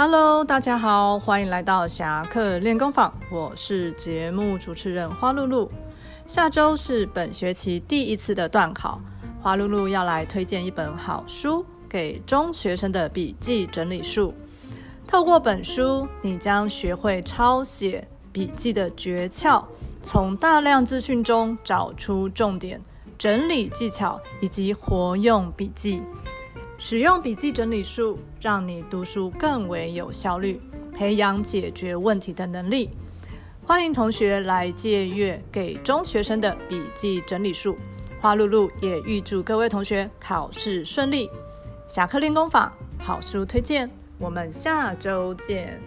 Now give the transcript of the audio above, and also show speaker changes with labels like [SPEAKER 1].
[SPEAKER 1] Hello，大家好，欢迎来到侠客练功坊，我是节目主持人花露露。下周是本学期第一次的段考，花露露要来推荐一本好书给中学生的笔记整理术。透过本书，你将学会抄写笔记的诀窍，从大量资讯中找出重点、整理技巧以及活用笔记。使用笔记整理术，让你读书更为有效率，培养解决问题的能力。欢迎同学来借阅给中学生的笔记整理术。花露露也预祝各位同学考试顺利。侠客练功坊好书推荐，我们下周见。